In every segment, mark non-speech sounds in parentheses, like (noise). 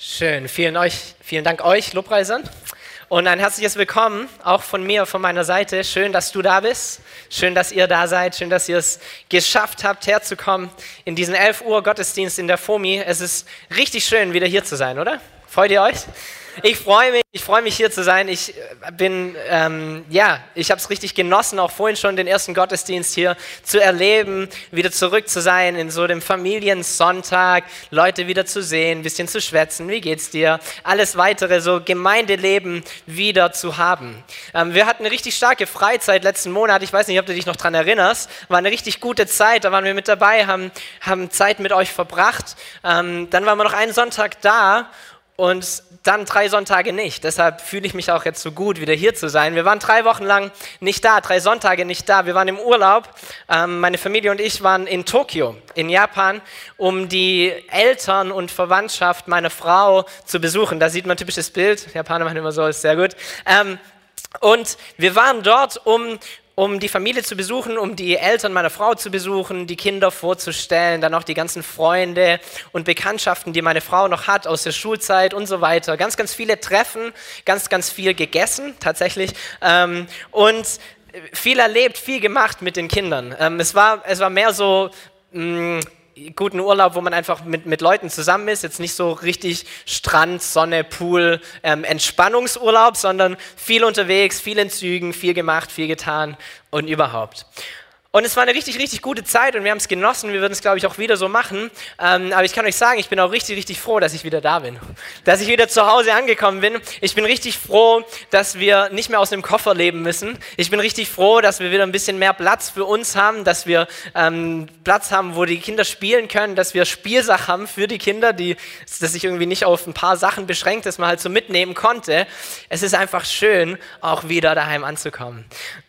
Schön, vielen, euch, vielen Dank euch, Lobpreisern. Und ein herzliches Willkommen auch von mir, von meiner Seite. Schön, dass du da bist. Schön, dass ihr da seid. Schön, dass ihr es geschafft habt, herzukommen in diesen 11 Uhr Gottesdienst in der FOMI. Es ist richtig schön, wieder hier zu sein, oder? Freut ihr euch? Ich freue mich, ich freue mich hier zu sein. Ich äh, bin, ähm, ja, ich habe es richtig genossen, auch vorhin schon den ersten Gottesdienst hier zu erleben, wieder zurück zu sein in so dem Familiensonntag, Leute wieder zu sehen, ein bisschen zu schwätzen. Wie geht's dir? Alles weitere, so Gemeindeleben wieder zu haben. Ähm, wir hatten eine richtig starke Freizeit letzten Monat. Ich weiß nicht, ob du dich noch dran erinnerst. War eine richtig gute Zeit. Da waren wir mit dabei, haben, haben Zeit mit euch verbracht. Ähm, dann waren wir noch einen Sonntag da und dann drei Sonntage nicht. Deshalb fühle ich mich auch jetzt so gut, wieder hier zu sein. Wir waren drei Wochen lang nicht da, drei Sonntage nicht da. Wir waren im Urlaub. Ähm, meine Familie und ich waren in Tokio, in Japan, um die Eltern und Verwandtschaft meiner Frau zu besuchen. Da sieht man ein typisches Bild. Japaner machen immer so, ist sehr gut. Ähm, und wir waren dort, um um die Familie zu besuchen, um die Eltern meiner Frau zu besuchen, die Kinder vorzustellen, dann auch die ganzen Freunde und Bekanntschaften, die meine Frau noch hat aus der Schulzeit und so weiter. Ganz, ganz viele Treffen, ganz, ganz viel gegessen tatsächlich ähm, und viel erlebt, viel gemacht mit den Kindern. Ähm, es, war, es war mehr so... Mh, mm, guten Urlaub, wo man einfach mit, mit Leuten zusammen ist. Jetzt nicht so richtig Strand, Sonne, Pool, ähm, Entspannungsurlaub, sondern viel unterwegs, viel in Zügen, viel gemacht, viel getan und überhaupt. Und es war eine richtig, richtig gute Zeit und wir haben es genossen. Wir würden es, glaube ich, auch wieder so machen. Ähm, aber ich kann euch sagen, ich bin auch richtig, richtig froh, dass ich wieder da bin. Dass ich wieder zu Hause angekommen bin. Ich bin richtig froh, dass wir nicht mehr aus einem Koffer leben müssen. Ich bin richtig froh, dass wir wieder ein bisschen mehr Platz für uns haben, dass wir ähm, Platz haben, wo die Kinder spielen können, dass wir Spielsach haben für die Kinder, die, dass sich irgendwie nicht auf ein paar Sachen beschränkt, dass man halt so mitnehmen konnte. Es ist einfach schön, auch wieder daheim anzukommen.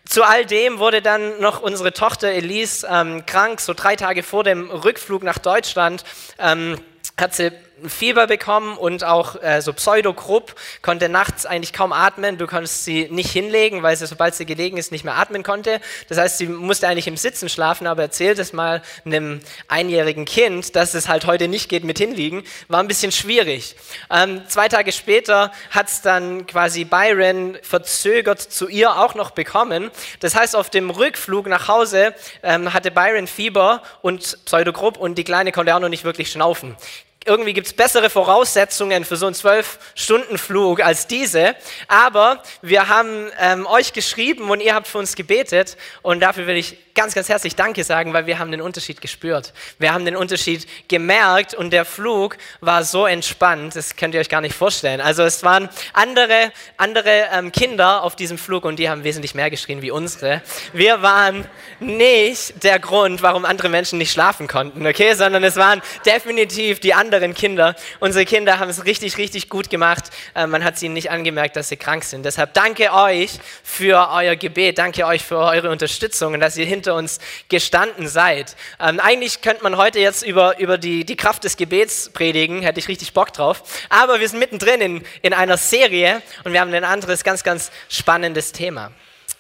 Zu all dem wurde dann noch unsere Tochter Elise ähm, krank, so drei Tage vor dem Rückflug nach Deutschland. Ähm, hat sie Fieber bekommen und auch äh, so pseudogrupp, konnte nachts eigentlich kaum atmen. Du konntest sie nicht hinlegen, weil sie, sobald sie gelegen ist, nicht mehr atmen konnte. Das heißt, sie musste eigentlich im Sitzen schlafen, aber erzählt es mal einem einjährigen Kind, dass es halt heute nicht geht mit hinliegen. War ein bisschen schwierig. Ähm, zwei Tage später hat es dann quasi Byron verzögert zu ihr auch noch bekommen. Das heißt, auf dem Rückflug nach Hause ähm, hatte Byron Fieber und Pseudogrupp und die Kleine konnte auch noch nicht wirklich schnaufen irgendwie gibt es bessere Voraussetzungen für so einen Zwölf-Stunden-Flug als diese. Aber wir haben ähm, euch geschrieben und ihr habt für uns gebetet. Und dafür will ich ganz, ganz herzlich Danke sagen, weil wir haben den Unterschied gespürt. Wir haben den Unterschied gemerkt und der Flug war so entspannt, das könnt ihr euch gar nicht vorstellen. Also es waren andere, andere ähm, Kinder auf diesem Flug und die haben wesentlich mehr geschrien wie unsere. Wir waren nicht der Grund, warum andere Menschen nicht schlafen konnten, okay, sondern es waren definitiv die anderen Kinder. Unsere Kinder haben es richtig, richtig gut gemacht. Äh, man hat sie nicht angemerkt, dass sie krank sind. Deshalb danke euch für euer Gebet, danke euch für eure Unterstützung und dass ihr hinter hinter uns gestanden seid. Ähm, eigentlich könnte man heute jetzt über, über die, die Kraft des Gebets predigen, hätte ich richtig Bock drauf. Aber wir sind mittendrin in, in einer Serie und wir haben ein anderes ganz, ganz spannendes Thema.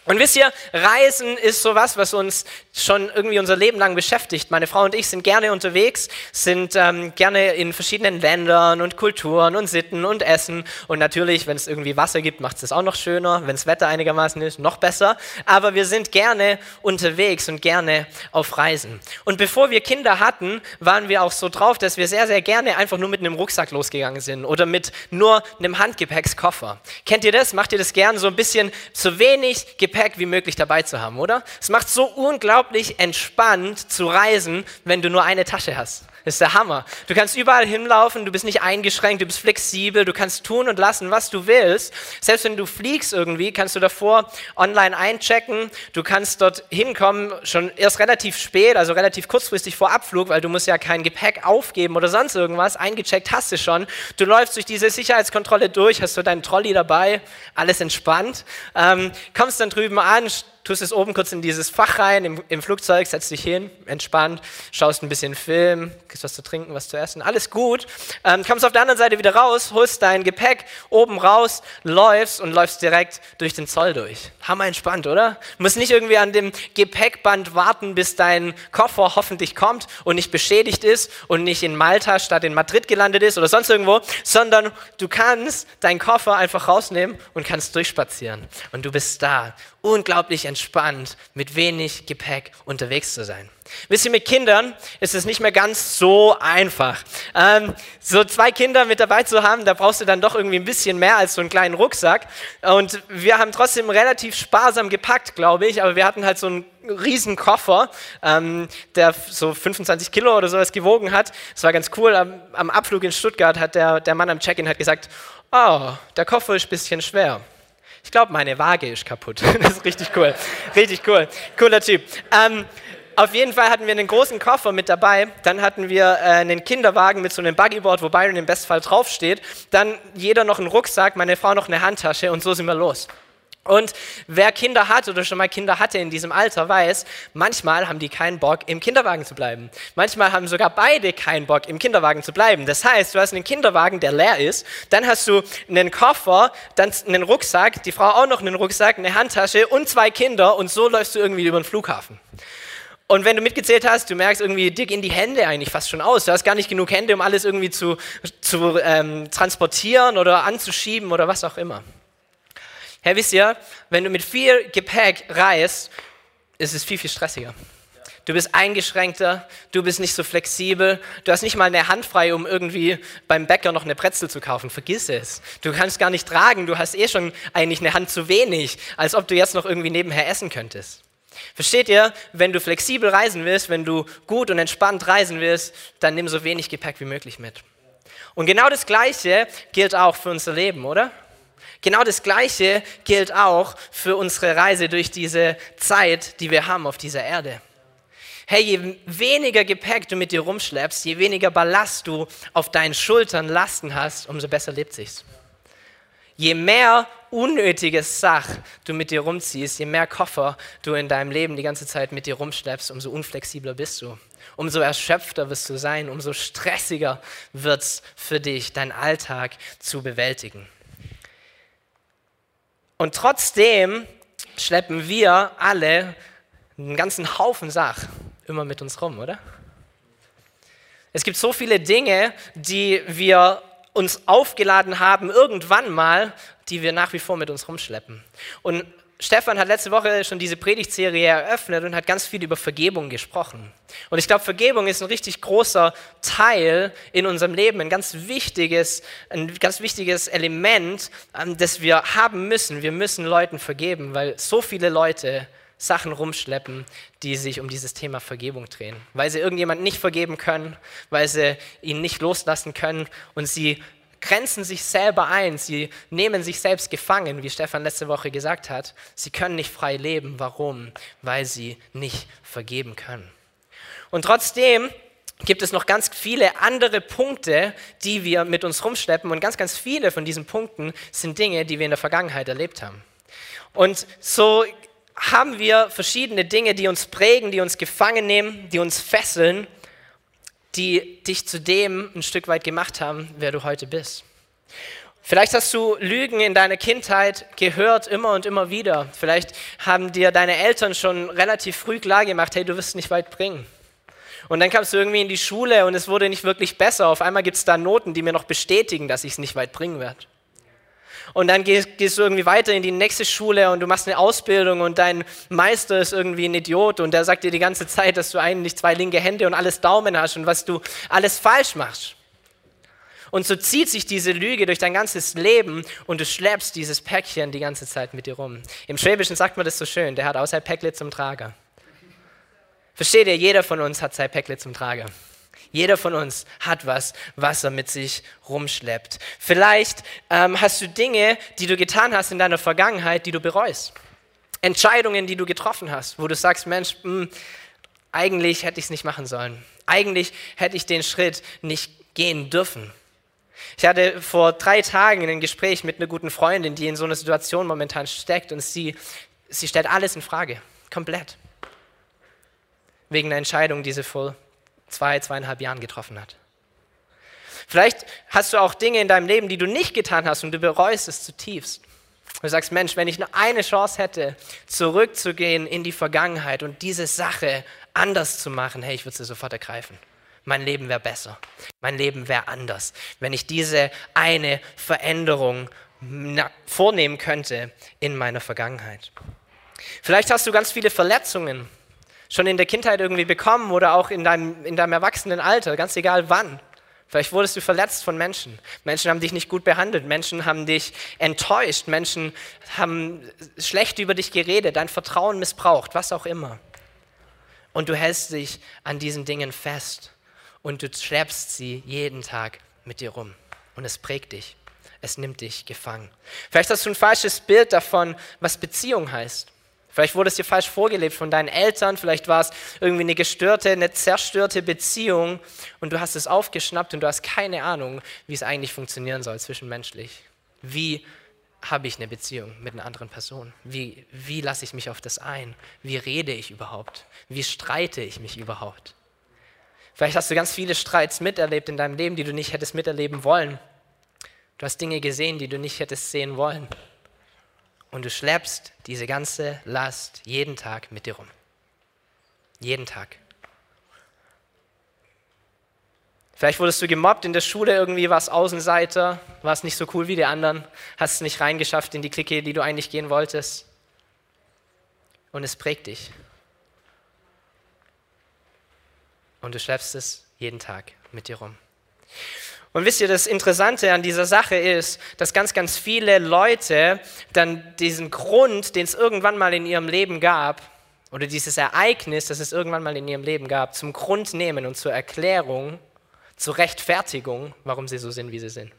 Und wisst ihr, Reisen ist sowas, was uns schon irgendwie unser Leben lang beschäftigt. Meine Frau und ich sind gerne unterwegs, sind ähm, gerne in verschiedenen Ländern und Kulturen und Sitten und Essen. Und natürlich, wenn es irgendwie Wasser gibt, macht es das auch noch schöner. Wenn das Wetter einigermaßen ist, noch besser. Aber wir sind gerne unterwegs und gerne auf Reisen. Und bevor wir Kinder hatten, waren wir auch so drauf, dass wir sehr, sehr gerne einfach nur mit einem Rucksack losgegangen sind oder mit nur einem Handgepäckskoffer. Kennt ihr das? Macht ihr das gern? So ein bisschen zu wenig Gepäck Gepäck wie möglich dabei zu haben, oder? Es macht so unglaublich entspannt zu reisen, wenn du nur eine Tasche hast. Das ist der Hammer. Du kannst überall hinlaufen, du bist nicht eingeschränkt, du bist flexibel, du kannst tun und lassen, was du willst. Selbst wenn du fliegst irgendwie, kannst du davor online einchecken. Du kannst dort hinkommen, schon erst relativ spät, also relativ kurzfristig vor Abflug, weil du musst ja kein Gepäck aufgeben oder sonst irgendwas. Eingecheckt hast du schon. Du läufst durch diese Sicherheitskontrolle durch, hast du deinen Trolley dabei, alles entspannt. Ähm, kommst dann drüben an, tust es oben kurz in dieses Fach rein im, im Flugzeug, setzt dich hin, entspannt, schaust ein bisschen Film, kriegst was zu trinken, was zu essen, alles gut. Ähm, kommst auf der anderen Seite wieder raus, holst dein Gepäck oben raus, läufst und läufst direkt durch den Zoll durch. Hammer entspannt, oder? Du musst nicht irgendwie an dem Gepäckband warten, bis dein Koffer hoffentlich kommt und nicht beschädigt ist und nicht in Malta statt in Madrid gelandet ist oder sonst irgendwo, sondern du kannst deinen Koffer einfach rausnehmen und kannst durchspazieren. Und du bist da, unglaublich entspannt, mit wenig Gepäck unterwegs zu sein. Wisst ihr, mit Kindern ist es nicht mehr ganz so einfach. Ähm, so zwei Kinder mit dabei zu haben, da brauchst du dann doch irgendwie ein bisschen mehr als so einen kleinen Rucksack. Und wir haben trotzdem relativ sparsam gepackt, glaube ich, aber wir hatten halt so einen riesen Koffer, ähm, der so 25 Kilo oder sowas gewogen hat. Das war ganz cool. Am, am Abflug in Stuttgart hat der, der Mann am Check-in gesagt, oh, der Koffer ist ein bisschen schwer. Ich glaube, meine Waage ist kaputt. (laughs) Das ist richtig cool. Richtig cool. Cooler Typ. Ähm, auf jeden Fall hatten wir einen großen Koffer mit dabei. Dann hatten wir äh, einen Kinderwagen mit so einem Buggyboard, wo Byron im Bestfall draufsteht. Dann jeder noch einen Rucksack, meine Frau noch eine Handtasche und so sind wir los. Und wer Kinder hat oder schon mal Kinder hatte in diesem Alter, weiß, manchmal haben die keinen Bock, im Kinderwagen zu bleiben. Manchmal haben sogar beide keinen Bock, im Kinderwagen zu bleiben. Das heißt, du hast einen Kinderwagen, der leer ist, dann hast du einen Koffer, dann einen Rucksack, die Frau auch noch einen Rucksack, eine Handtasche und zwei Kinder und so läufst du irgendwie über den Flughafen. Und wenn du mitgezählt hast, du merkst irgendwie, dir gehen die Hände eigentlich fast schon aus. Du hast gar nicht genug Hände, um alles irgendwie zu, zu ähm, transportieren oder anzuschieben oder was auch immer. Herr, wisst ihr, wenn du mit viel Gepäck reist, ist es viel, viel stressiger. Du bist eingeschränkter, du bist nicht so flexibel, du hast nicht mal eine Hand frei, um irgendwie beim Bäcker noch eine Brezel zu kaufen. Vergiss es. Du kannst gar nicht tragen, du hast eh schon eigentlich eine Hand zu wenig, als ob du jetzt noch irgendwie nebenher essen könntest. Versteht ihr, wenn du flexibel reisen willst, wenn du gut und entspannt reisen willst, dann nimm so wenig Gepäck wie möglich mit. Und genau das Gleiche gilt auch für unser Leben, oder? Genau das Gleiche gilt auch für unsere Reise durch diese Zeit, die wir haben auf dieser Erde. Hey, je weniger Gepäck du mit dir rumschleppst, je weniger Ballast du auf deinen Schultern Lasten hast, umso besser lebt sich's. Je mehr unnötiges Sach du mit dir rumziehst, je mehr Koffer du in deinem Leben die ganze Zeit mit dir rumschleppst, umso unflexibler bist du. Umso erschöpfter wirst du sein, umso stressiger wird es für dich, deinen Alltag zu bewältigen. Und trotzdem schleppen wir alle einen ganzen Haufen Sach immer mit uns rum, oder? Es gibt so viele Dinge, die wir uns aufgeladen haben, irgendwann mal, die wir nach wie vor mit uns rumschleppen. Und Stefan hat letzte Woche schon diese Predigtserie eröffnet und hat ganz viel über Vergebung gesprochen. Und ich glaube, Vergebung ist ein richtig großer Teil in unserem Leben, ein ganz wichtiges, ein ganz wichtiges Element, ähm, das wir haben müssen. Wir müssen Leuten vergeben, weil so viele Leute Sachen rumschleppen, die sich um dieses Thema Vergebung drehen, weil sie irgendjemand nicht vergeben können, weil sie ihn nicht loslassen können und sie grenzen sich selber ein, sie nehmen sich selbst gefangen, wie Stefan letzte Woche gesagt hat. Sie können nicht frei leben. Warum? Weil sie nicht vergeben können. Und trotzdem gibt es noch ganz viele andere Punkte, die wir mit uns rumschleppen. Und ganz, ganz viele von diesen Punkten sind Dinge, die wir in der Vergangenheit erlebt haben. Und so haben wir verschiedene Dinge, die uns prägen, die uns gefangen nehmen, die uns fesseln die dich zu dem ein Stück weit gemacht haben, wer du heute bist. Vielleicht hast du Lügen in deiner Kindheit gehört, immer und immer wieder. Vielleicht haben dir deine Eltern schon relativ früh klar gemacht, hey, du wirst nicht weit bringen. Und dann kamst du irgendwie in die Schule und es wurde nicht wirklich besser. Auf einmal gibt es da Noten, die mir noch bestätigen, dass ich es nicht weit bringen werde. Und dann gehst, gehst, du irgendwie weiter in die nächste Schule und du machst eine Ausbildung und dein Meister ist irgendwie ein Idiot und der sagt dir die ganze Zeit, dass du eigentlich zwei linke Hände und alles Daumen hast und was du alles falsch machst. Und so zieht sich diese Lüge durch dein ganzes Leben und du schleppst dieses Päckchen die ganze Zeit mit dir rum. Im Schwäbischen sagt man das so schön, der hat auch sein Päckle zum Trager. Versteht ihr, jeder von uns hat sein Päckle zum Trager. Jeder von uns hat was, was er mit sich rumschleppt. Vielleicht ähm, hast du Dinge, die du getan hast in deiner Vergangenheit, die du bereust. Entscheidungen, die du getroffen hast, wo du sagst, Mensch, mh, hm, eigentlich hätte ich es nicht machen sollen. Eigentlich hätte ich den Schritt nicht gehen dürfen. Ich hatte vor drei Tagen ein Gespräch mit einer guten Freundin, die in so einer Situation momentan steckt und sie sie stellt alles in Frage, komplett. Wegen einer Entscheidung, die sie vor zwei, zweieinhalb Jahren getroffen hat. Vielleicht hast du auch Dinge in deinem Leben, die du nicht getan hast und du bereust es zutiefst. Du sagst, Mensch, wenn ich nur eine Chance hätte, zurückzugehen in die Vergangenheit und diese Sache anders zu machen, hey, ich würde sie sofort ergreifen. Mein Leben wäre besser. Mein Leben wäre anders, wenn ich diese eine Veränderung vornehmen könnte in meiner Vergangenheit. Vielleicht hast du ganz viele Verletzungen schon in der Kindheit irgendwie bekommen oder auch in deinem, in deinem Erwachsenenalter, ganz egal wann. Vielleicht wurdest du verletzt von Menschen. Menschen haben dich nicht gut behandelt. Menschen haben dich enttäuscht. Menschen haben schlecht über dich geredet, dein Vertrauen missbraucht, was auch immer. Und du hältst dich an diesen Dingen fest und du schleppst sie jeden Tag mit dir rum. Und es prägt dich. Es nimmt dich gefangen. Vielleicht hast du ein falsches Bild davon, was Beziehung heißt. Vielleicht wurde es dir falsch vorgelebt von deinen Eltern, vielleicht war es irgendwie eine gestörte, eine zerstörte Beziehung und du hast es aufgeschnappt und du hast keine Ahnung, wie es eigentlich funktionieren soll zwischenmenschlich. Wie habe ich eine Beziehung mit einer anderen Person? Wie, wie lasse ich mich auf das ein? Wie rede ich überhaupt? Wie streite ich mich überhaupt? Vielleicht hast du ganz viele Streits miterlebt in deinem Leben, die du nicht hättest miterleben wollen. Du hast Dinge gesehen, die du nicht hättest sehen wollen. Und du schleppst diese ganze Last jeden Tag mit dir rum. Jeden Tag. Vielleicht wurdest du gemobbt in der Schule, irgendwie warst Außenseiter, warst nicht so cool wie die anderen, hast es nicht reingeschafft in die Clique, die du eigentlich gehen wolltest. Und es prägt dich. Und du schleppst es jeden Tag mit dir rum. Und wisst ihr, das Interessante an dieser Sache ist, dass ganz, ganz viele Leute dann diesen Grund, den es irgendwann mal in ihrem Leben gab, oder dieses Ereignis, das es irgendwann mal in ihrem Leben gab, zum Grund nehmen und zur Erklärung, zur Rechtfertigung, warum sie so sind, wie sie sind.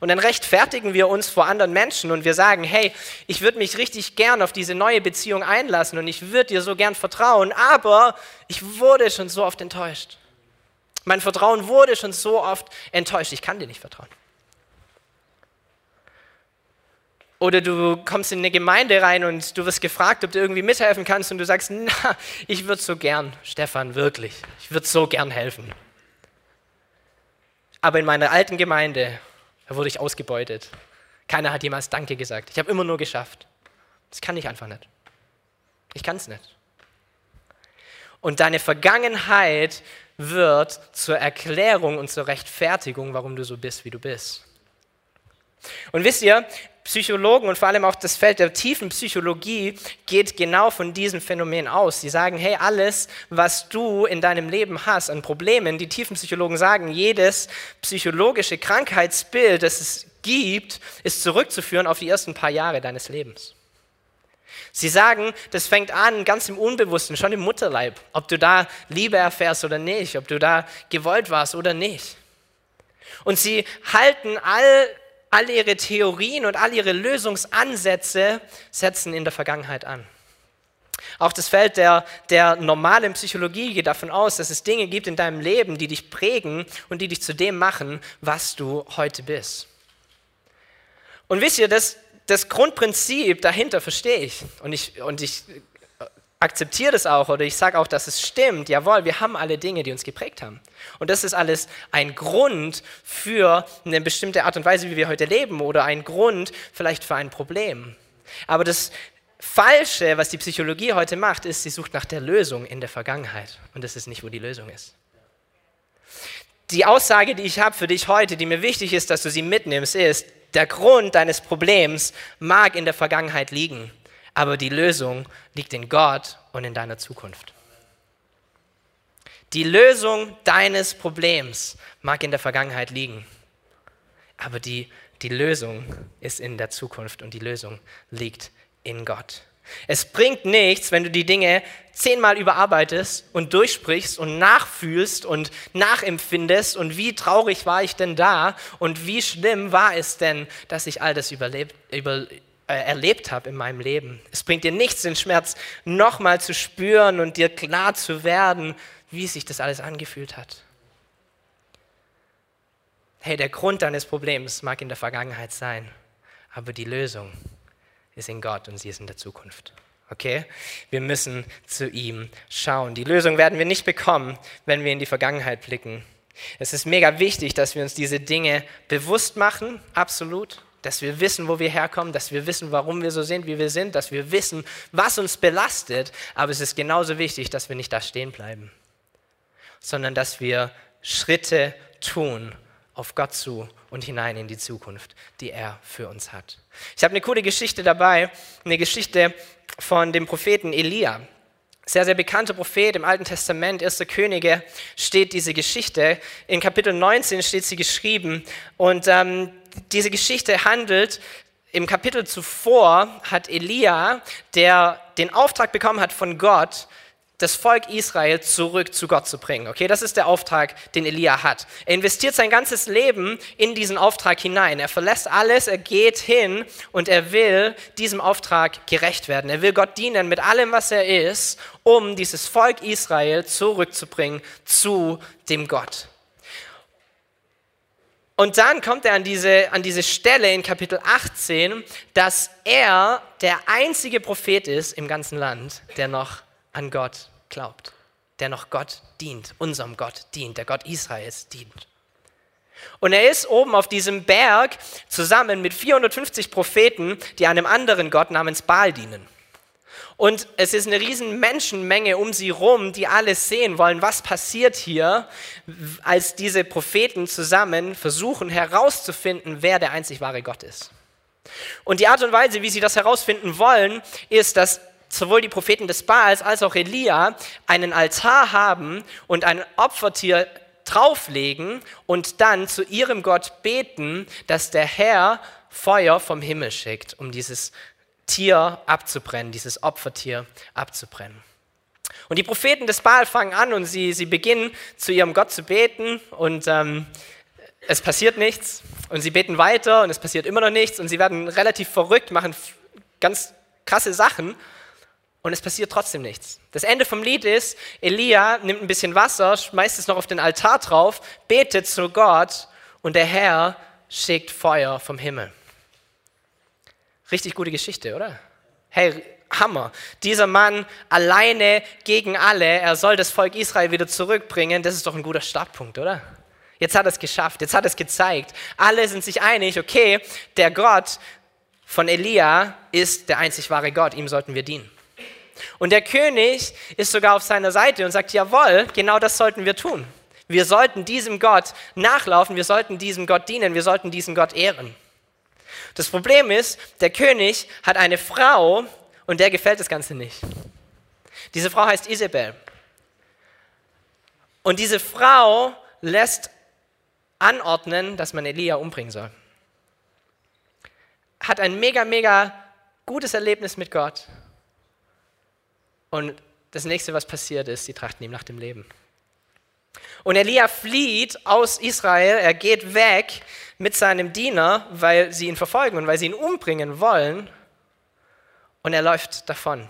Und dann rechtfertigen wir uns vor anderen Menschen und wir sagen, hey, ich würde mich richtig gern auf diese neue Beziehung einlassen und ich würde dir so gern vertrauen, aber ich wurde schon so oft enttäuscht. Mein Vertrauen wurde schon so oft enttäuscht. Ich kann dir nicht vertrauen. Oder du kommst in eine Gemeinde rein und du wirst gefragt, ob du irgendwie mithelfen kannst und du sagst, na, ich würde so gern, Stefan, wirklich, ich würde so gern helfen. Aber in meiner alten Gemeinde, da wurde ich ausgebeutet. Keiner hat jemals Danke gesagt. Ich habe immer nur geschafft. Das kann ich einfach nicht. Ich kann es nicht. Und deine Vergangenheit wird zur Erklärung und zur Rechtfertigung, warum du so bist, wie du bist. Und wisst ihr, Psychologen und vor allem auch das Feld der tiefen Psychologie geht genau von diesem Phänomen aus. Sie sagen, hey, alles, was du in deinem Leben hast an Problemen, die tiefen Psychologen sagen, jedes psychologische Krankheitsbild, das es gibt, ist zurückzuführen auf die ersten paar Jahre deines Lebens. Sie sagen, das fängt an ganz im Unbewussten, schon im Mutterleib, ob du da Liebe erfährst oder nicht, ob du da gewollt warst oder nicht. Und sie halten all, all ihre Theorien und all ihre Lösungsansätze, setzen in der Vergangenheit an. Auch das Feld der, der normalen Psychologie geht davon aus, dass es Dinge gibt in deinem Leben, die dich prägen und die dich zu dem machen, was du heute bist. Und wisst ihr, das, das Grundprinzip dahinter verstehe ich und ich, und ich akzeptiere das auch oder ich sage auch, dass es stimmt. Jawohl, wir haben alle Dinge, die uns geprägt haben. Und das ist alles ein Grund für eine bestimmte Art und Weise, wie wir heute leben oder ein Grund vielleicht für ein Problem. Aber das Falsche, was die Psychologie heute macht, ist, sie sucht nach der Lösung in der Vergangenheit. Und das ist nicht, wo die Lösung ist. Die Aussage, die ich habe für dich heute, die mir wichtig ist, dass du sie mitnimmst, ist, der Grund deines Problems mag in der Vergangenheit liegen, aber die Lösung liegt in Gott und in deiner Zukunft. Die Lösung deines Problems mag in der Vergangenheit liegen, aber die, die Lösung ist in der Zukunft und die Lösung liegt in Gott. Es bringt nichts, wenn du die Dinge zehnmal überarbeitest und durchsprichst und nachfühlst und nachempfindest und wie traurig war ich denn da und wie schlimm war es denn, dass ich all das überlebt, über, äh, erlebt habe in meinem Leben. Es bringt dir nichts, den Schmerz nochmal zu spüren und dir klar zu werden, wie sich das alles angefühlt hat. Hey, der Grund deines Problems mag in der Vergangenheit sein, aber die Lösung ist in Gott und sie ist in der Zukunft. Okay? Wir müssen zu ihm schauen. Die Lösung werden wir nicht bekommen, wenn wir in die Vergangenheit blicken. Es ist mega wichtig, dass wir uns diese Dinge bewusst machen, absolut. Dass wir wissen, wo wir herkommen, dass wir wissen, warum wir so sind, wie wir sind, dass wir wissen, was uns belastet. Aber es ist genauso wichtig, dass wir nicht da stehen bleiben, sondern dass wir Schritte tun auf Gott zu und hinein in die Zukunft, die er für uns hat. Ich habe eine coole Geschichte dabei, eine Geschichte von dem Propheten Elia. Sehr, sehr bekannter Prophet im Alten Testament, Erster Könige, steht diese Geschichte. In Kapitel 19 steht sie geschrieben. Und ähm, diese Geschichte handelt, im Kapitel zuvor hat Elia, der den Auftrag bekommen hat von Gott, das Volk Israel zurück zu Gott zu bringen. Okay, das ist der Auftrag, den Elia hat. Er investiert sein ganzes Leben in diesen Auftrag hinein. Er verlässt alles, er geht hin und er will diesem Auftrag gerecht werden. Er will Gott dienen mit allem, was er ist, um dieses Volk Israel zurückzubringen zu dem Gott. Und dann kommt er an diese, an diese Stelle in Kapitel 18, dass er der einzige Prophet ist im ganzen Land, der noch an Gott glaubt, der noch Gott dient, unserem Gott dient, der Gott Israels dient. Und er ist oben auf diesem Berg zusammen mit 450 Propheten, die einem anderen Gott namens Baal dienen. Und es ist eine riesen Menschenmenge um sie rum, die alles sehen wollen, was passiert hier, als diese Propheten zusammen versuchen herauszufinden, wer der einzig wahre Gott ist. Und die Art und Weise, wie sie das herausfinden wollen, ist, dass sowohl die Propheten des Baals als auch Elia einen Altar haben und ein Opfertier drauflegen und dann zu ihrem Gott beten, dass der Herr Feuer vom Himmel schickt, um dieses Tier abzubrennen, dieses Opfertier abzubrennen. Und die Propheten des Baal fangen an und sie, sie beginnen zu ihrem Gott zu beten und ähm, es passiert nichts. Und sie beten weiter und es passiert immer noch nichts und sie werden relativ verrückt, machen ganz krasse Sachen und es passiert trotzdem nichts. Das Ende vom Lied ist, Elia nimmt ein bisschen Wasser, schmeißt es noch auf den Altar drauf, betet zu Gott und der Herr schickt Feuer vom Himmel. Richtig gute Geschichte, oder? Hey, Hammer. Dieser Mann alleine gegen alle, er soll das Volk Israel wieder zurückbringen, das ist doch ein guter Startpunkt, oder? Jetzt hat er es geschafft, jetzt hat er es gezeigt. Alle sind sich einig, okay, der Gott von Elia ist der einzig wahre Gott, ihm sollten wir dienen. Und der König ist sogar auf seiner Seite und sagt, jawohl, genau das sollten wir tun. Wir sollten diesem Gott nachlaufen, wir sollten diesem Gott dienen, wir sollten diesen Gott ehren. Das Problem ist, der König hat eine Frau und der gefällt das Ganze nicht. Diese Frau heißt Isabel. Und diese Frau lässt anordnen, dass man Elia umbringen soll. Hat ein mega, mega gutes Erlebnis mit Gott und das nächste, was passiert ist, sie trachten ihm nach dem Leben. Und Elia flieht aus Israel, er geht weg mit seinem Diener, weil sie ihn verfolgen und weil sie ihn umbringen wollen. Und er läuft davon.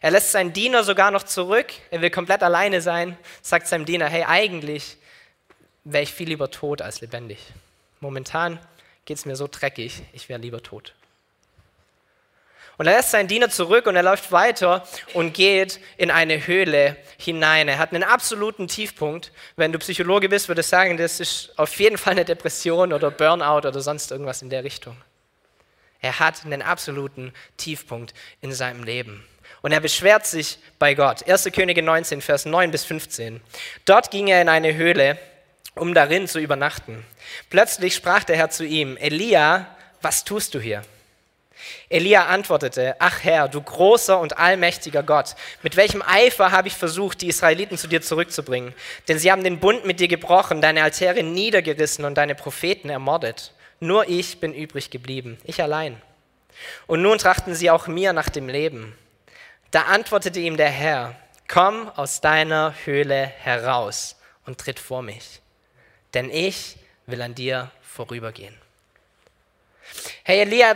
Er lässt seinen Diener sogar noch zurück. Er will komplett alleine sein, sagt seinem Diener, hey, eigentlich wäre ich viel lieber tot als lebendig. Momentan geht es mir so dreckig, ich wäre lieber tot. Und er lässt seinen Diener zurück und er läuft weiter und geht in eine Höhle hinein. Er hat einen absoluten Tiefpunkt. Wenn du Psychologe bist, würde ich sagen, das ist auf jeden Fall eine Depression oder Burnout oder sonst irgendwas in der Richtung. Er hat einen absoluten Tiefpunkt in seinem Leben. Und er beschwert sich bei Gott. 1. Könige 19, Vers 9 bis 15. Dort ging er in eine Höhle, um darin zu übernachten. Plötzlich sprach der Herr zu ihm, Elia, was tust du hier? Elia antwortete, ach Herr, du großer und allmächtiger Gott, mit welchem Eifer habe ich versucht, die Israeliten zu dir zurückzubringen? Denn sie haben den Bund mit dir gebrochen, deine Altäre niedergerissen und deine Propheten ermordet. Nur ich bin übrig geblieben, ich allein. Und nun trachten sie auch mir nach dem Leben. Da antwortete ihm der Herr, komm aus deiner Höhle heraus und tritt vor mich, denn ich will an dir vorübergehen. Hey, Elia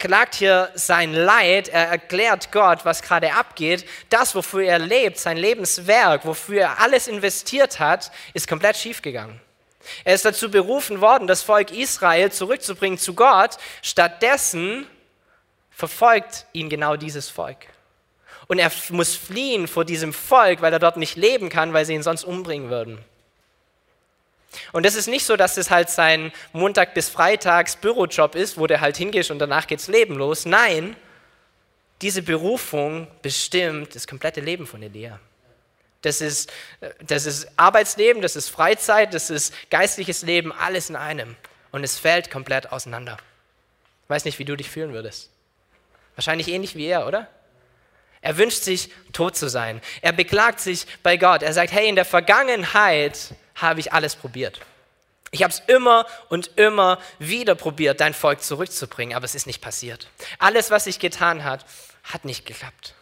klagt hier sein Leid, er erklärt Gott, was gerade abgeht. Das, wofür er lebt, sein Lebenswerk, wofür er alles investiert hat, ist komplett schiefgegangen. Er ist dazu berufen worden, das Volk Israel zurückzubringen zu Gott. Stattdessen verfolgt ihn genau dieses Volk. Und er muss fliehen vor diesem Volk, weil er dort nicht leben kann, weil sie ihn sonst umbringen würden. Und es ist nicht so, dass es halt sein Montag bis Freitags Bürojob ist, wo der halt hingeht und danach geht's Leben los. Nein, diese Berufung bestimmt das komplette Leben von Elia. Das ist, das ist Arbeitsleben, das ist Freizeit, das ist geistliches Leben, alles in einem. Und es fällt komplett auseinander. Ich weiß nicht, wie du dich fühlen würdest. Wahrscheinlich ähnlich wie er, oder? Er wünscht sich, tot zu sein. Er beklagt sich bei Gott. Er sagt, hey, in der Vergangenheit habe ich alles probiert. Ich habe es immer und immer wieder probiert, dein Volk zurückzubringen, aber es ist nicht passiert. Alles, was ich getan habe, hat nicht geklappt.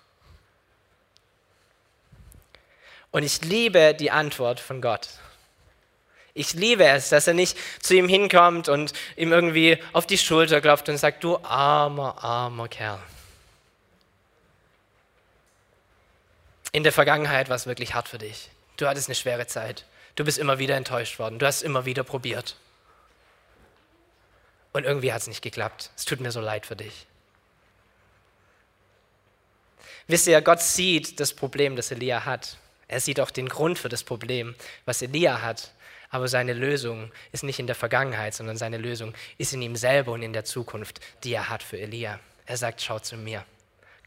Und ich liebe die Antwort von Gott. Ich liebe es, dass er nicht zu ihm hinkommt und ihm irgendwie auf die Schulter klopft und sagt, du armer, armer Kerl. In der Vergangenheit war es wirklich hart für dich. Du hattest eine schwere Zeit. Du bist immer wieder enttäuscht worden. Du hast immer wieder probiert. Und irgendwie hat es nicht geklappt. Es tut mir so leid für dich. Wisst ihr, Gott sieht das Problem, das Elia hat. Er sieht auch den Grund für das Problem, was Elia hat. Aber seine Lösung ist nicht in der Vergangenheit, sondern seine Lösung ist in ihm selber und in der Zukunft, die er hat für Elia. Er sagt, schau zu mir.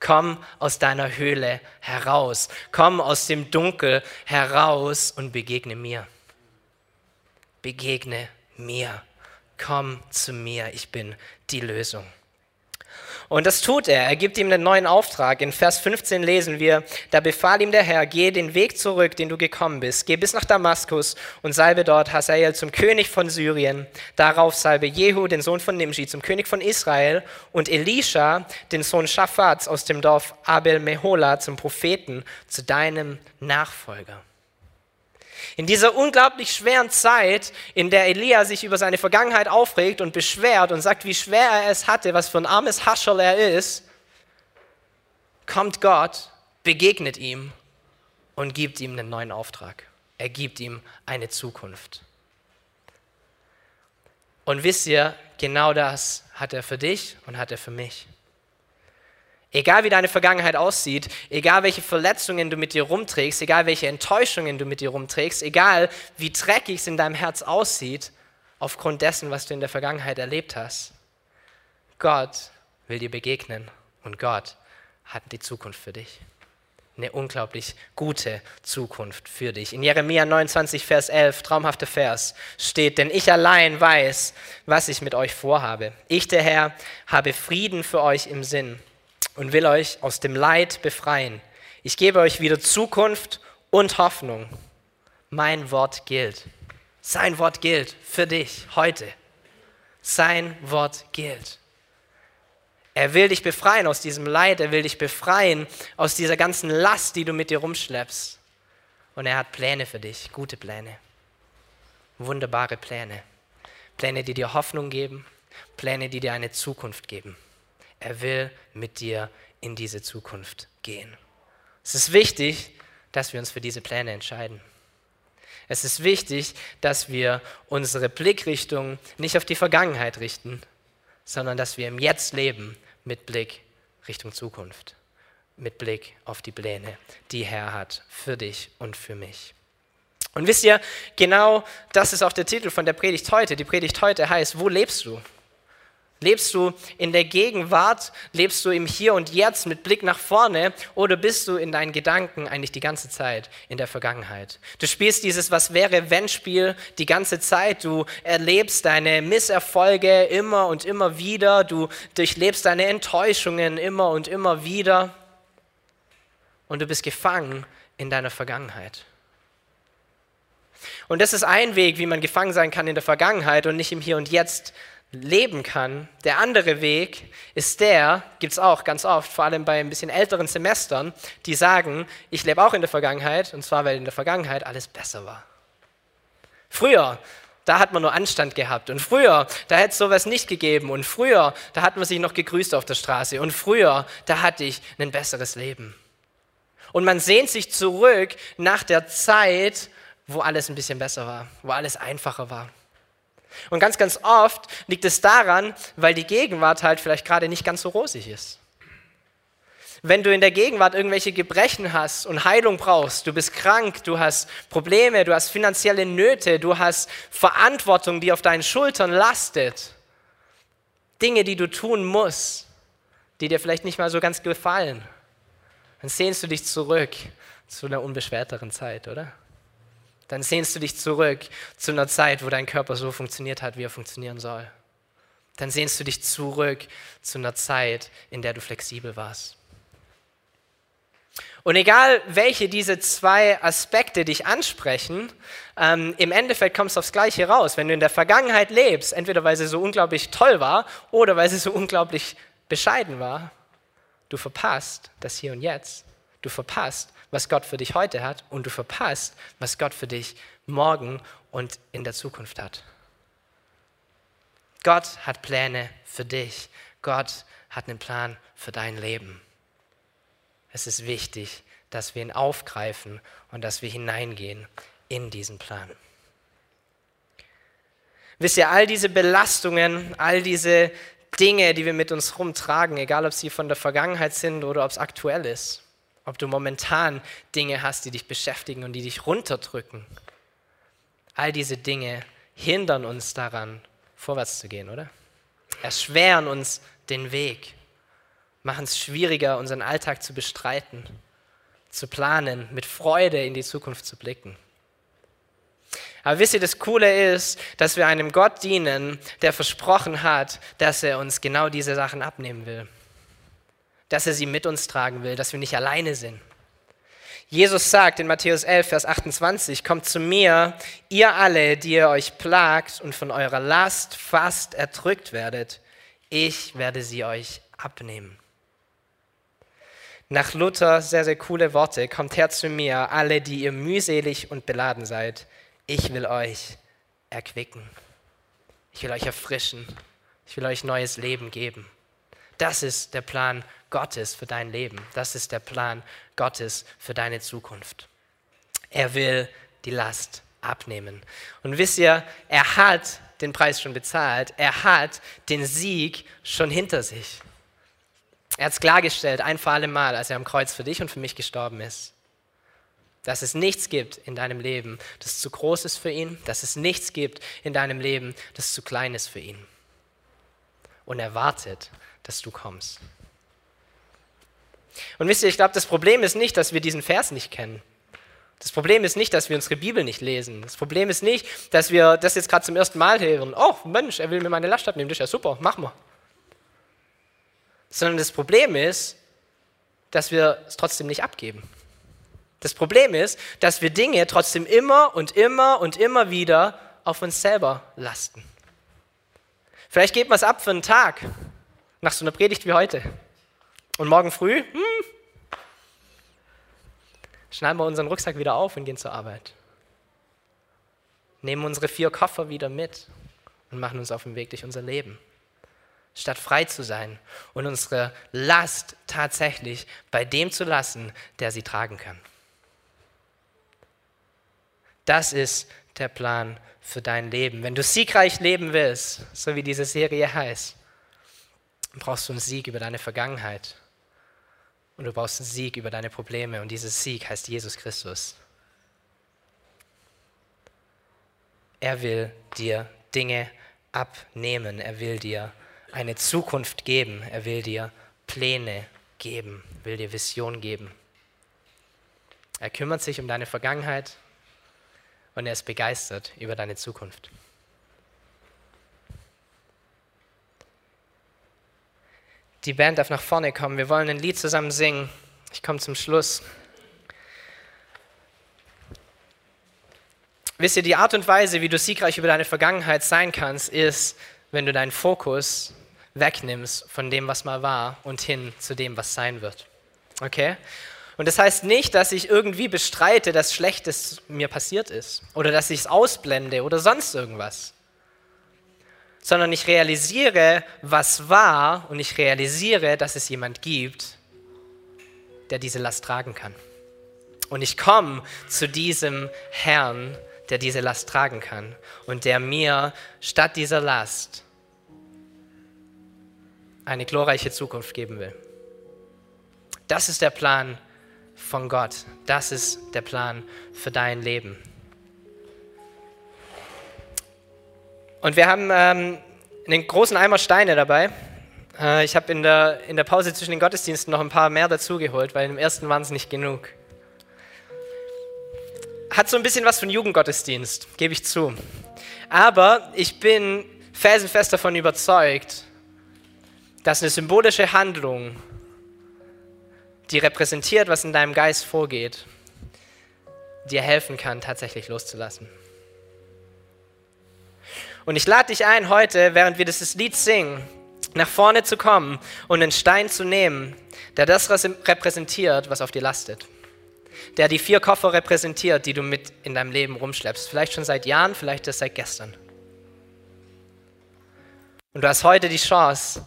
Komm aus deiner Höhle heraus. Komm aus dem Dunkel heraus und begegne mir. Begegne mir. Komm zu mir. Ich bin die Lösung. Und das tut er. Er gibt ihm einen neuen Auftrag. In Vers 15 lesen wir, da befahl ihm der Herr, geh den Weg zurück, den du gekommen bist. Geh bis nach Damaskus und salbe dort Hazael zum König von Syrien. Darauf salbe Jehu, den Sohn von Nimshi, zum König von Israel und Elisha, den Sohn Schaffats aus dem Dorf Abel Mehola, zum Propheten, zu deinem Nachfolger. In dieser unglaublich schweren Zeit, in der Elia sich über seine Vergangenheit aufregt und beschwert und sagt, wie schwer er es hatte, was für ein armes Hascherl er ist, kommt Gott, begegnet ihm und gibt ihm einen neuen Auftrag. Er gibt ihm eine Zukunft. Und wisst ihr, genau das hat er für dich und hat er für mich. Egal wie deine Vergangenheit aussieht, egal welche Verletzungen du mit dir rumträgst, egal welche Enttäuschungen du mit dir rumträgst, egal wie dreckig es in deinem Herz aussieht, aufgrund dessen, was du in der Vergangenheit erlebt hast, Gott will dir begegnen und Gott hat die Zukunft für dich. Eine unglaublich gute Zukunft für dich. In Jeremia 29, Vers 11, traumhafter Vers, steht, denn ich allein weiß, was ich mit euch vorhabe. Ich, der Herr, habe Frieden für euch im Sinn und will euch aus dem Leid befreien. Ich gebe euch wieder Zukunft und Hoffnung. Mein Wort gilt. Sein Wort gilt für dich heute. Sein Wort gilt. Er will dich befreien aus diesem Leid, er will dich befreien aus dieser ganzen Last, die du mit dir rumschleppst. Und er hat Pläne für dich, gute Pläne, wunderbare Pläne. Pläne, die dir Hoffnung geben, Pläne, die dir eine Zukunft geben. Er will mit dir in diese Zukunft gehen. Es ist wichtig, dass wir uns für diese Pläne entscheiden. Es ist wichtig, dass wir unsere Blickrichtung nicht auf die Vergangenheit richten, sondern dass wir im Jetzt leben mit Blick Richtung Zukunft, mit Blick auf die Pläne, die Herr hat für dich und für mich. Und wisst ihr, genau das ist auch der Titel von der Predigt heute. Die Predigt heute heißt, wo lebst du? Lebst du in der Gegenwart? Lebst du im Hier und Jetzt mit Blick nach vorne? Oder bist du in deinen Gedanken eigentlich die ganze Zeit in der Vergangenheit? Du spielst dieses Was wäre, wenn Spiel die ganze Zeit. Du erlebst deine Misserfolge immer und immer wieder. Du durchlebst deine Enttäuschungen immer und immer wieder. Und du bist gefangen in deiner Vergangenheit. Und das ist ein Weg, wie man gefangen sein kann in der Vergangenheit und nicht im Hier und Jetzt leben kann. Der andere Weg ist der, gibt es auch ganz oft, vor allem bei ein bisschen älteren Semestern, die sagen, ich lebe auch in der Vergangenheit, und zwar, weil in der Vergangenheit alles besser war. Früher, da hat man nur Anstand gehabt. Und früher, da hätte es sowas nicht gegeben. Und früher, da hat man sich noch gegrüßt auf der Straße. Und früher, da hatte ich ein besseres Leben. Und man sehnt sich zurück nach der Zeit, wo alles ein bisschen besser war, wo alles einfacher war. Und ganz, ganz oft liegt es daran, weil die Gegenwart halt vielleicht gerade nicht ganz so rosig ist. Wenn du in der Gegenwart irgendwelche Gebrechen hast und Heilung brauchst, du bist krank, du hast Probleme, du hast finanzielle Nöte, du hast Verantwortung, die auf deinen Schultern lastet, Dinge, die du tun musst, die dir vielleicht nicht mal so ganz gefallen, dann sehnst du dich zurück zu einer unbeschwerteren Zeit, oder? Dann sehnst du dich zurück zu einer Zeit, wo dein Körper so funktioniert hat, wie er funktionieren soll. Dann sehnst du dich zurück zu einer Zeit, in der du flexibel warst. Und egal, welche diese zwei Aspekte dich ansprechen, ähm, im Endeffekt kommst du aufs Gleiche raus. Wenn du in der Vergangenheit lebst, entweder weil sie so unglaublich toll war oder weil sie so unglaublich bescheiden war, du verpasst das Hier und Jetzt. Du verpasst, was Gott für dich heute hat und du verpasst, was Gott für dich morgen und in der Zukunft hat. Gott hat Pläne für dich. Gott hat einen Plan für dein Leben. Es ist wichtig, dass wir ihn aufgreifen und dass wir hineingehen in diesen Plan. Wisst ihr, all diese Belastungen, all diese Dinge, die wir mit uns rumtragen, egal ob sie von der Vergangenheit sind oder ob es aktuell ist, ob du momentan Dinge hast, die dich beschäftigen und die dich runterdrücken, all diese Dinge hindern uns daran, vorwärts zu gehen, oder? Erschweren uns den Weg machen es schwieriger, unseren Alltag zu bestreiten, zu planen, mit Freude in die Zukunft zu blicken. Aber wisst ihr, das Coole ist, dass wir einem Gott dienen, der versprochen hat, dass er uns genau diese Sachen abnehmen will. Dass er sie mit uns tragen will, dass wir nicht alleine sind. Jesus sagt in Matthäus 11, Vers 28, Kommt zu mir, ihr alle, die ihr euch plagt und von eurer Last fast erdrückt werdet, ich werde sie euch abnehmen. Nach Luther sehr, sehr coole Worte. Kommt her zu mir, alle, die ihr mühselig und beladen seid. Ich will euch erquicken. Ich will euch erfrischen. Ich will euch neues Leben geben. Das ist der Plan Gottes für dein Leben. Das ist der Plan Gottes für deine Zukunft. Er will die Last abnehmen. Und wisst ihr, er hat den Preis schon bezahlt. Er hat den Sieg schon hinter sich. Er hat es klargestellt, ein für alle Mal, als er am Kreuz für dich und für mich gestorben ist. Dass es nichts gibt in deinem Leben, das zu groß ist für ihn, dass es nichts gibt in deinem Leben, das zu klein ist für ihn. Und er wartet, dass du kommst. Und wisst ihr, ich glaube, das Problem ist nicht, dass wir diesen Vers nicht kennen. Das Problem ist nicht, dass wir unsere Bibel nicht lesen. Das Problem ist nicht, dass wir das jetzt gerade zum ersten Mal hören. Oh, Mensch, er will mir meine Last abnehmen. Das ist ja super, machen wir sondern das Problem ist, dass wir es trotzdem nicht abgeben. Das Problem ist, dass wir Dinge trotzdem immer und immer und immer wieder auf uns selber lasten. Vielleicht geben wir es ab für einen Tag, nach so einer Predigt wie heute. Und morgen früh, hm, schneiden wir unseren Rucksack wieder auf und gehen zur Arbeit. Nehmen unsere vier Koffer wieder mit und machen uns auf den Weg durch unser Leben statt frei zu sein und unsere Last tatsächlich bei dem zu lassen, der sie tragen kann. Das ist der Plan für dein Leben. Wenn du siegreich leben willst, so wie diese Serie heißt, brauchst du einen Sieg über deine Vergangenheit. Und du brauchst einen Sieg über deine Probleme. Und dieser Sieg heißt Jesus Christus. Er will dir Dinge abnehmen. Er will dir eine Zukunft geben. Er will dir Pläne geben, will dir Vision geben. Er kümmert sich um deine Vergangenheit und er ist begeistert über deine Zukunft. Die Band darf nach vorne kommen. Wir wollen ein Lied zusammen singen. Ich komme zum Schluss. Wisst ihr, die Art und Weise, wie du siegreich über deine Vergangenheit sein kannst, ist, wenn du deinen Fokus wegnimmst von dem, was mal war und hin zu dem, was sein wird. Okay? Und das heißt nicht, dass ich irgendwie bestreite, dass Schlechtes mir passiert ist oder dass ich es ausblende oder sonst irgendwas, sondern ich realisiere, was war und ich realisiere, dass es jemand gibt, der diese Last tragen kann. Und ich komme zu diesem Herrn, der diese Last tragen kann und der mir statt dieser Last eine glorreiche Zukunft geben will. Das ist der Plan von Gott. Das ist der Plan für dein Leben. Und wir haben ähm, einen großen Eimer Steine dabei. Äh, ich habe in der, in der Pause zwischen den Gottesdiensten noch ein paar mehr dazugeholt, weil im ersten waren es nicht genug. Hat so ein bisschen was von Jugendgottesdienst, gebe ich zu. Aber ich bin felsenfest davon überzeugt, dass eine symbolische Handlung, die repräsentiert, was in deinem Geist vorgeht, dir helfen kann, tatsächlich loszulassen. Und ich lade dich ein, heute, während wir dieses Lied singen, nach vorne zu kommen und einen Stein zu nehmen, der das repräsentiert, was auf dir lastet. Der die vier Koffer repräsentiert, die du mit in deinem Leben rumschleppst. Vielleicht schon seit Jahren, vielleicht erst seit gestern. Und du hast heute die Chance,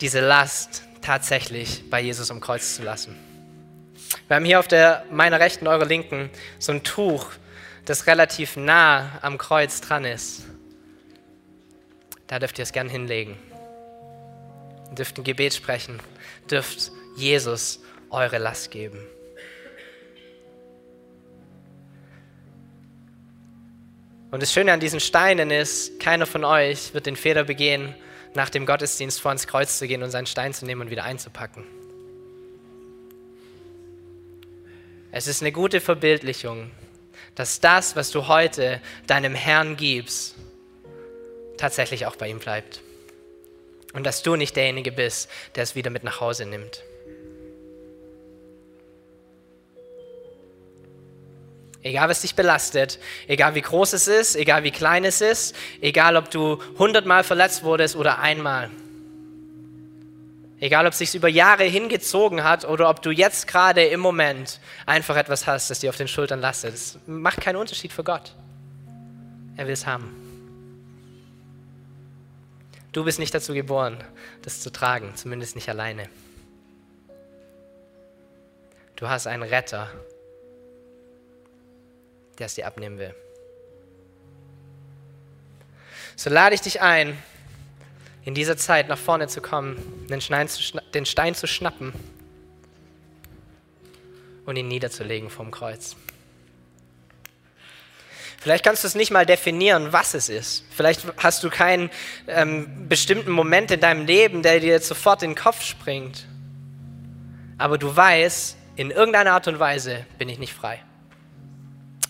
diese Last tatsächlich bei Jesus am Kreuz zu lassen. Wir haben hier auf der, meiner rechten, eurer linken, so ein Tuch, das relativ nah am Kreuz dran ist. Da dürft ihr es gern hinlegen. Ihr dürft ein Gebet sprechen, dürft Jesus eure Last geben. Und das Schöne an diesen Steinen ist, keiner von euch wird den Fehler begehen, nach dem Gottesdienst vor ans Kreuz zu gehen und seinen Stein zu nehmen und wieder einzupacken. Es ist eine gute Verbildlichung, dass das, was du heute deinem Herrn gibst, tatsächlich auch bei ihm bleibt. Und dass du nicht derjenige bist, der es wieder mit nach Hause nimmt. Egal, was dich belastet, egal wie groß es ist, egal wie klein es ist, egal ob du hundertmal verletzt wurdest oder einmal. Egal, ob es sich über Jahre hingezogen hat oder ob du jetzt gerade im Moment einfach etwas hast, das dir auf den Schultern lastet. Es macht keinen Unterschied für Gott. Er will es haben. Du bist nicht dazu geboren, das zu tragen, zumindest nicht alleine. Du hast einen Retter, der es dir abnehmen will. So lade ich dich ein, in dieser Zeit nach vorne zu kommen, den Stein zu, den Stein zu schnappen und ihn niederzulegen vom Kreuz. Vielleicht kannst du es nicht mal definieren, was es ist. Vielleicht hast du keinen ähm, bestimmten Moment in deinem Leben, der dir sofort in den Kopf springt. Aber du weißt, in irgendeiner Art und Weise bin ich nicht frei.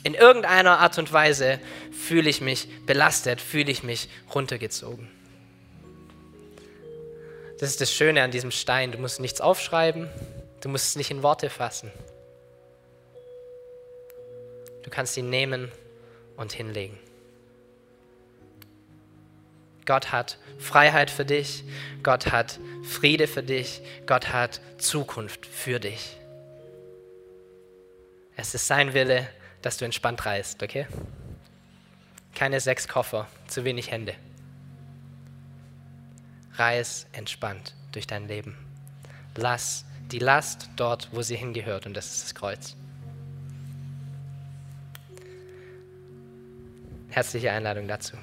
In irgendeiner Art und Weise fühle ich mich belastet, fühle ich mich runtergezogen. Das ist das Schöne an diesem Stein. Du musst nichts aufschreiben, du musst es nicht in Worte fassen. Du kannst ihn nehmen und hinlegen. Gott hat Freiheit für dich, Gott hat Friede für dich, Gott hat Zukunft für dich. Es ist sein Wille, dass du entspannt reist, okay? Keine sechs Koffer, zu wenig Hände. Reis entspannt durch dein Leben. Lass die Last dort, wo sie hingehört, und das ist das Kreuz. Herzliche Einladung dazu.